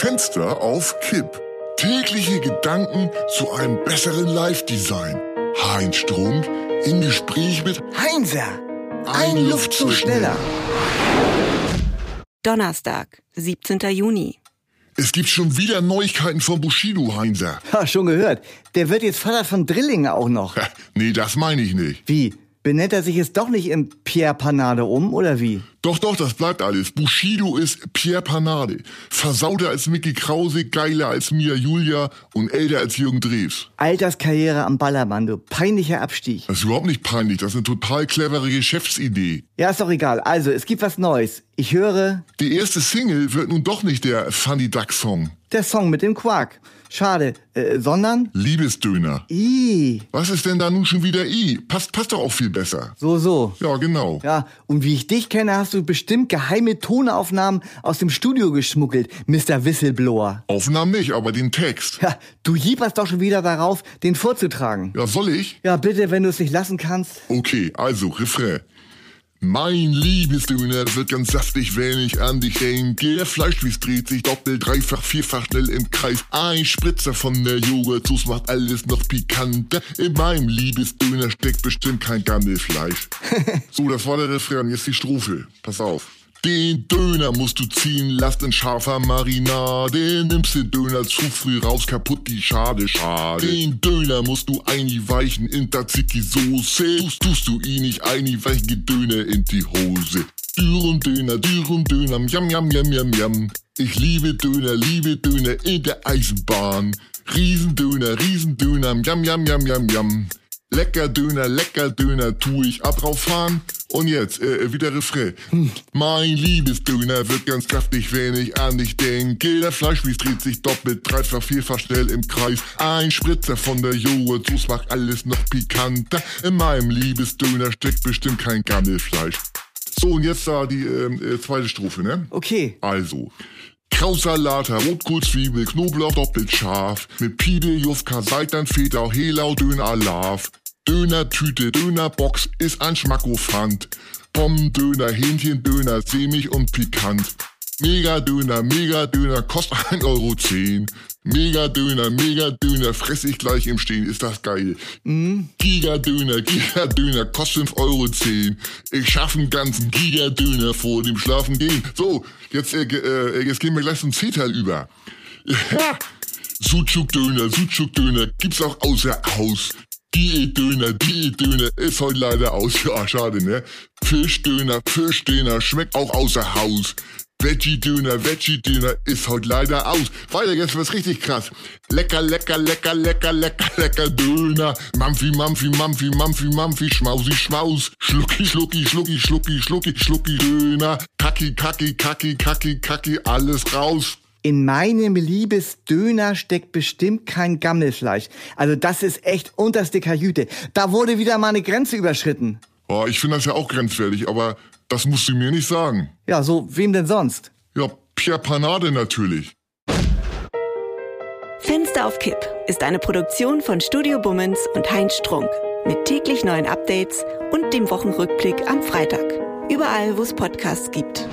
Fenster auf Kipp. Tägliche Gedanken zu einem besseren Live-Design. Heinz Strunk im Gespräch mit Heinzer, ein, Luftzug schneller. Donnerstag, 17. Juni. Es gibt schon wieder Neuigkeiten von Bushido, Heinzer. Ha, schon gehört. Der wird jetzt Vater von Drillingen auch noch. Nee, das meine ich nicht. Wie? Benennt er sich jetzt doch nicht in Pierre Panade um, oder wie? Doch, doch, das bleibt alles. Bushido ist Pierre Panade. Versauter als Mickey Krause, geiler als Mia Julia und älter als Jürgen Drews. Alterskarriere am Ballermann, du. Peinlicher Abstieg. Das ist überhaupt nicht peinlich. Das ist eine total clevere Geschäftsidee. Ja, ist doch egal. Also, es gibt was Neues. Ich höre... Die erste Single wird nun doch nicht der Funny Duck Song. Der Song mit dem Quark. Schade. Äh, sondern? Liebesdöner. I. Was ist denn da nun schon wieder I? Passt, passt doch auch viel besser. So, so. Ja, genau. Ja, und wie ich dich kenne, hast du bestimmt geheime Tonaufnahmen aus dem Studio geschmuggelt, Mr. Whistleblower. Aufnahmen nicht, aber den Text. Ja, du jieperst doch schon wieder darauf, den vorzutragen. Ja, soll ich? Ja, bitte, wenn du es nicht lassen kannst. Okay, also, Refrain. Mein Liebesdöner wird ganz saftig, wenn ich an dich denke. Der Fleischspieß dreht sich doppelt, dreifach, vierfach schnell im Kreis. Ein Spritzer von der Joghurtsoße macht alles noch pikanter. In meinem Liebesdöner steckt bestimmt kein Gammelfleisch. so, das war der Refrain, jetzt die Strophe. Pass auf. Den Döner musst du ziehen, lasst in scharfer Marinade. Nimmst den Döner zu früh raus, kaputt die Schade, schade. Den Döner musst du einweichen in Tzatziki-Soße. Tust, tust du ihn nicht einweichen, geht Döner in die Hose. Dürren Döner, Dürren Döner, jam, jam, jam, jam, jam. Ich liebe Döner, liebe Döner in der Eisenbahn. Riesendöner, Riesendöner, jam, jam, jam, jam, jam. Lecker Döner, lecker Döner, tu ich ab drauf fahren. Und jetzt, äh, wieder Refrain. Mein Liebesdöner wird ganz kraftig, wenn ich an dich denke. Der Fleischspieß dreht sich doppelt, dreifach, vierfach schnell im Kreis. Ein Spritzer von der Joghurtsoße macht alles noch pikanter. In meinem Liebesdöner steckt bestimmt kein Gammelfleisch. So, und jetzt da die ähm, äh, zweite Strophe, ne? Okay. Also. Krautsalat, Rotkohl, Zwiebel, Knoblauch doppelt scharf. Mit Pide, Jufka, Seitan, Feta, Helau, Döner, Alaf. Dönertüte, Dönerbox ist ein Schmackofant. Pommes, Döner, Hähnchen, Döner, sämig und pikant. Mega-Döner, Mega-Döner, kostet 1,10 Euro. Mega-Döner, Mega-Döner, fress ich gleich im Stehen, ist das geil. Giga-Döner, Giga-Döner, kostet 5,10 Euro. Ich schaffe einen ganzen Giga-Döner vor dem Schlafen gehen. So, jetzt, äh, äh, jetzt gehen wir gleich zum C-Teil über. Sucuk-Döner, Sucuk-Döner gibt's auch außer Haus. Diätdöner, Diätdöner ist heute leider aus. Ja, schade, ne? Fischdöner, Fischdöner schmeckt auch außer Haus. Veggie-Döner, Veggie-Döner ist heute leider aus. Weiter jetzt wird's richtig krass. Lecker, lecker, lecker, lecker, lecker, lecker Döner. Mampfi, Mampfi, Mampfi, Mampfi, Mampfi, Schmausi, Schmaus. Schlucki, Schlucki, Schlucki, Schlucki, Schlucki, Schlucki Döner. Kacki, Kacki, Kacki, Kacki, Kacki, alles raus. In meinem Liebesdöner steckt bestimmt kein Gammelfleisch. Also das ist echt unterste Kajüte. Da wurde wieder mal eine Grenze überschritten. Oh, ich finde das ja auch grenzwertig, aber das musst du mir nicht sagen. Ja, so wem denn sonst? Ja, Pierre Panade natürlich. Fenster auf Kipp ist eine Produktion von Studio Bummens und Heinz Strunk. Mit täglich neuen Updates und dem Wochenrückblick am Freitag. Überall, wo es Podcasts gibt.